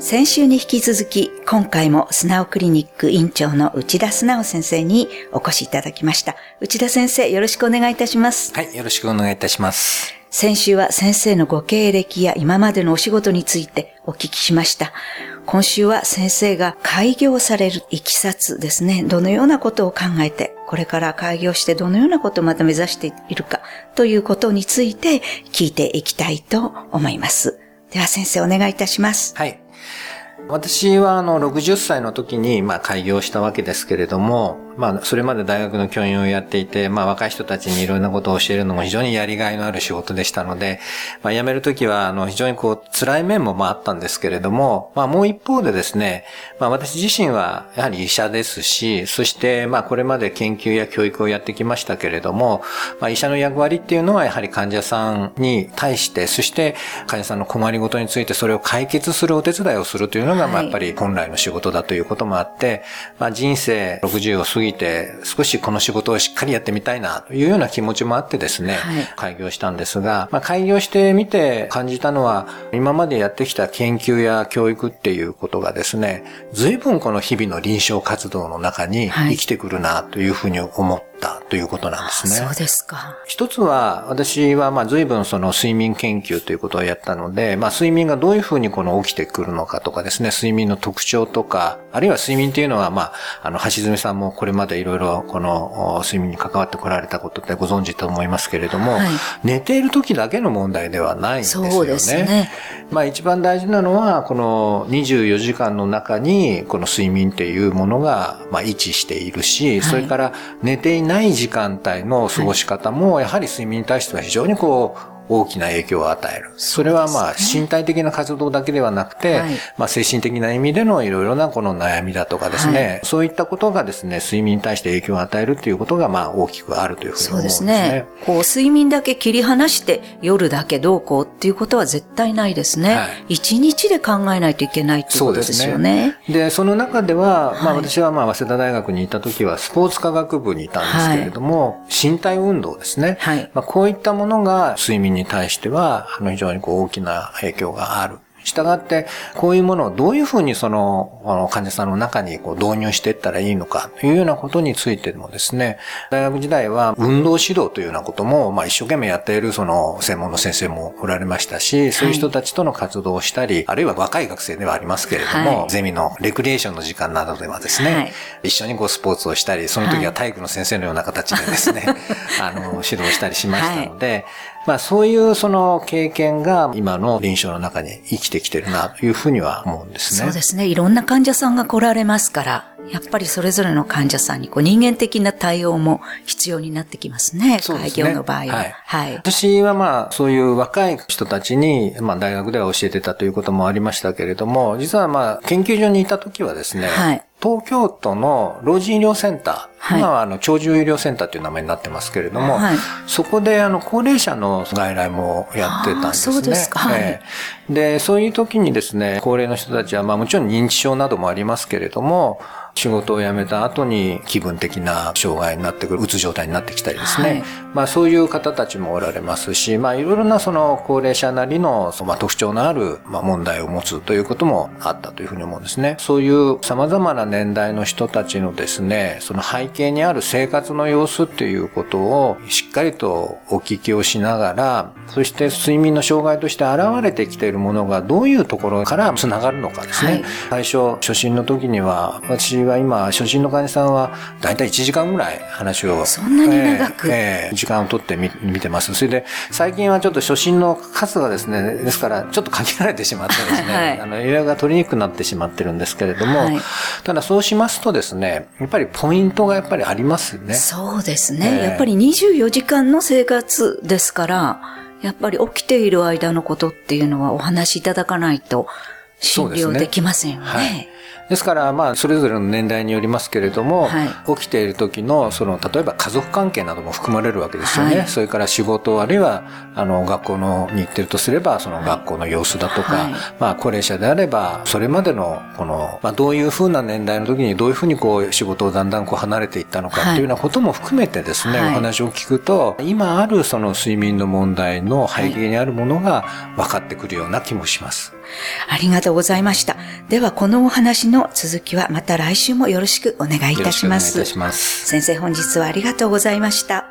先週に引き続き、今回もスナオクリニック院長の内田素直先生にお越しいただきました。内田先生、よろしくお願いいたします。はい、よろしくお願いいたします。先週は先生のご経歴や今までのお仕事についてお聞きしました。今週は先生が開業されるいきさつですね。どのようなことを考えて、これから開業してどのようなことをまた目指しているかということについて聞いていきたいと思います。では先生お願いいたします。はい。私はあの60歳の時にまあ開業したわけですけれども、まあそれまで大学の教員をやっていて、まあ若い人たちにいろんなことを教えるのも非常にやりがいのある仕事でしたので、まあ辞める時はあの非常にこう辛い面もまああったんですけれども、まあもう一方でですね、まあ私自身はやはり医者ですし、そしてまあこれまで研究や教育をやってきましたけれども、まあ医者の役割っていうのはやはり患者さんに対して、そして患者さんの困りごとについてそれを解決するお手伝いをするというのが、まあやっぱり本来の仕事だということもあって、まあ人生60を過ぎて少しこの仕事をしっかりやってみたいなというような気持ちもあってですね、はい。開業したんですが、まあ開業してみて感じたのは、今までやってきた研究や教育っていうことがですね、随分この日々の臨床活動の中にはい。生きてくるなというふうに思ったということなんですね。そうですか。一つは、私はまあ随分その睡眠研究ということをやったので、まあ睡眠がどういうふうにこの起きてくるのかとかですね、睡眠の特徴とか、あるいは睡眠っていうのはまあ、あの、橋爪さんもこれまでいろいろこのお睡眠に関わってこられたことってご存知と思いますけれども、はい寝ている時だけの問題ではないんですよね。そうですねまあ一番大事なのは、この24時間の中に、この睡眠っていうものが、まあ位置しているし、それから寝ていない時間帯の過ごし方も、やはり睡眠に対しては非常にこう、大きな影響を与える。それはまあ身体的な活動だけではなくて、はいまあ精神的な意味でのいろいろなこの悩みだとかですね、はいそういったことがですね、睡眠に対して影響を与えるということがまあ大きくあるというふうにそうで思うんですすねね。。こう、睡眠だけ切り離して夜だけどうこうっていうことは絶対ないですね。はい一日で考えないといけないっていうことですよね。で、その中では、まあはい私はまあ早稲田大学にいた時はスポーツ科学部にいたんですけれども、身体運動ですね。はいまあこういったものが睡眠に対しては、あの非常にこう大きな影響がある。したがって、こういうものをどういうふうにその、あの患者さんの中にこう導入していったらいいのかというようなことについてもですね、大学時代は運動指導というようなことも、まあ一生懸命やっているその専門の先生もおられましたし、そういう人たちとの活動をしたり、あるいは若い学生ではありますけれども、はい。ゼミのレクリエーションの時間などではですね、はい。一緒にこうスポーツをしたり、その時ははい。体育の先生のような形でですね、あの、指導したりしましたので、まあそういうその経験が今の臨床の中に生きてきてるなというふうには思うんですね。そうですね。いろんな患者さんが来られますから、やっぱりそれぞれの患者さんにこう人間的な対応も必要になってきますね。開そうですね業の場合は。はいはい。私はまあ、そういう若い人たちに、まあ大学では教えてたということもありましたけれども、実はまあ、研究所にいた時はですね、はい東京都の老人医療センター、はい。今はあの、長寿医療センターという名前になってますけれども、はい。そこであの、高齢者の外来もやってたんですね。そうですか。はい。ええ。で、そういう時にですね、高齢の人たちは、まあもちろん認知症などもありますけれども、仕事を辞めた後に気分的な障害になってくる、うつ状態になってきたりですね。はいまあそういう方たちもおられますし、まあいろいろなその高齢者なりの、まあ、特徴のあるまあ問題を持つということもあったというふうに思うんですね。そういう様々な年代の人たちのですね、その背景にある生活の様子っていうことをしっかりとお聞きをしながら、そして睡眠の障害として現れてきているものがどういうところからつながるのかですね。最初、初診の時には、私は今、初診の患者さんはだいたい1時間ぐらい話を。そんなに長く？ええええ時間を取ってみ見てます。それで、最近はちょっと初診の数がですね、ですから、ちょっと限られてしまってですね、はいあの、予約が取りにくくなってしまってるんですけれども、はいただそうしますとですね、やっぱりポイントがやっぱりありますよね。そうですね。ええやっぱり24時間の生活ですから、やっぱり起きている間のことっていうのはお話しいただかないと診療できませんよね。はい。ですから、まあ、それぞれの年代によりますけれども、はい。起きている時の、その、例えば家族関係なども含まれるわけですよね。はい。それから仕事、あるいは、あの、学校のに行ってるとすれば、その学校の様子だとか、はい。まあ、高齢者であれば、それまでの、この、まあ、どういうふうな年代の時に、どういうふうにこう、仕事をだんだんこう、離れていったのかっていうようなことも含めてですね、はい。お話を聞くと、今あるその睡眠の問題の背景にあるものが分かってくるような気もします。ありがとうございました。では、このお話の続きはまた来週もよろしくお願いいたします。よろしくお願いいたします。先生、本日はありがとうございました。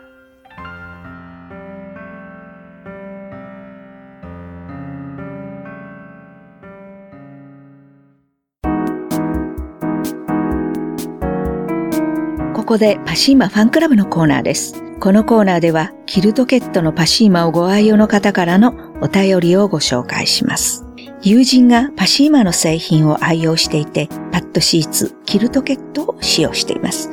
ここでパシーマファンクラブのコーナーです。このコーナーでは、キルトケットのパシーマをご愛用の方からのお便りをご紹介します。友人がパシーマの製品を愛用していて、パッドシーツ、キルトケットを使用しています。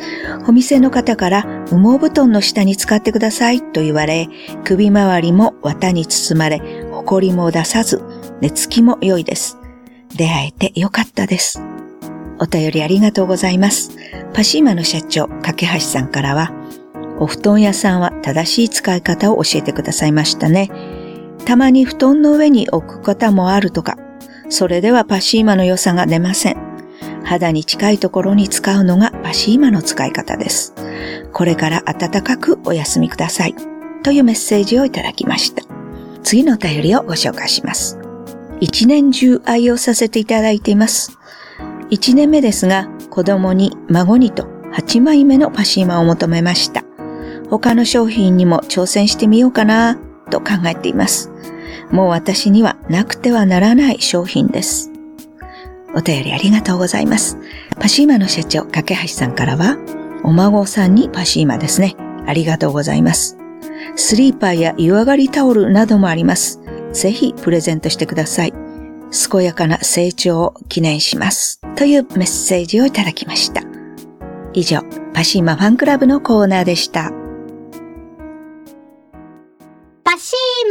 お店の方から羽毛布団の下に使ってくださいと言われ、首周りも綿に包まれ、埃も出さず、寝つきも良いです。出会えてよかったです。お便りありがとうございます。パシーマの社長、架橋さんからは、お布団屋さんは正しい使い方を教えてくださいましたね。たまに布団の上に置く方もあるとか、それではパシーマの良さが出ません。肌に近いところに使うのがパシーマの使い方です。これから暖かくお休みください。というメッセージをいただきました。次のお便りをご紹介します。一年中愛用させていただいています。一年目ですが、子供に孫にと8枚目のパシーマを求めました。他の商品にも挑戦してみようかなと考えています。もう私にはなくてはならない商品です。お便りありがとうございます。パシーマの社長、架橋さんからは、お孫さんにパシーマですね。ありがとうございます。スリーパーや湯上がりタオルなどもあります。ぜひプレゼントしてください。健やかな成長を記念します。というメッセージをいただきました。以上、パシーマファンクラブのコーナーでした。